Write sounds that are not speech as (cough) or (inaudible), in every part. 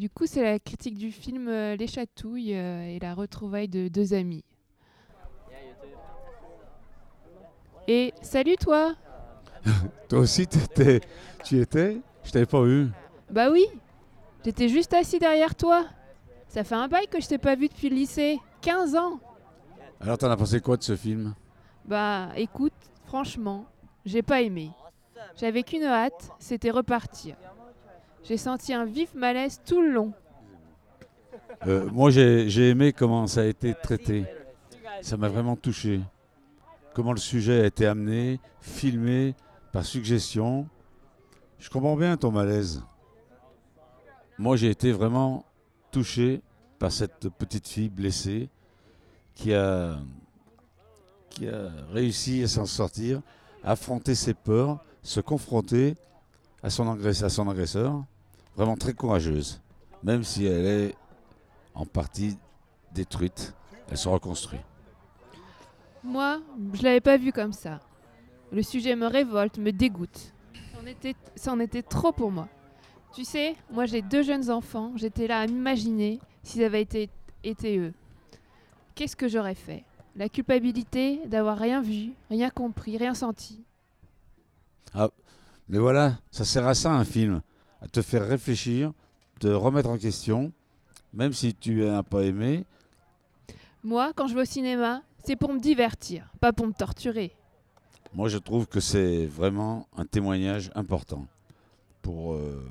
Du coup, c'est la critique du film euh, Les Chatouilles euh, et la retrouvaille de deux amis. Et salut toi (laughs) Toi aussi, t'étais- tu étais? Je t'avais pas vu. Bah oui, j'étais juste assis derrière toi. Ça fait un bail que je t'ai pas vu depuis le lycée. 15 ans Alors, t'en as pensé quoi de ce film? Bah écoute, franchement, j'ai pas aimé. J'avais qu'une hâte, c'était repartir. J'ai senti un vif malaise tout le long. Euh, Moi, j'ai aimé comment ça a été traité. Ça m'a vraiment touché. Comment le sujet a été amené, filmé, par suggestion. Je comprends bien ton malaise. Moi, j'ai été vraiment touché par cette petite fille blessée qui a, qui a réussi à s'en sortir, affronter ses peurs, se confronter à son, agresseur, à son agresseur. Vraiment très courageuse, même si elle est en partie détruite, elle se reconstruit. Moi, je l'avais pas vu comme ça. Le sujet me révolte, me dégoûte. C'en était, c'en était trop pour moi. Tu sais, moi j'ai deux jeunes enfants, j'étais là à m'imaginer s'ils avaient été, été eux. Qu'est-ce que j'aurais fait? La culpabilité d'avoir rien vu, rien compris, rien senti. Mais voilà, ça sert à ça un film, à te faire réfléchir, te remettre en question, même si tu n'as pas aimé. Moi, quand je vais au cinéma, c'est pour me divertir, pas pour me torturer. Moi, je trouve que c'est vraiment un témoignage important pour, euh,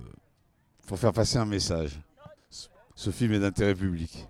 pour faire passer un message. Ce film est d'intérêt public.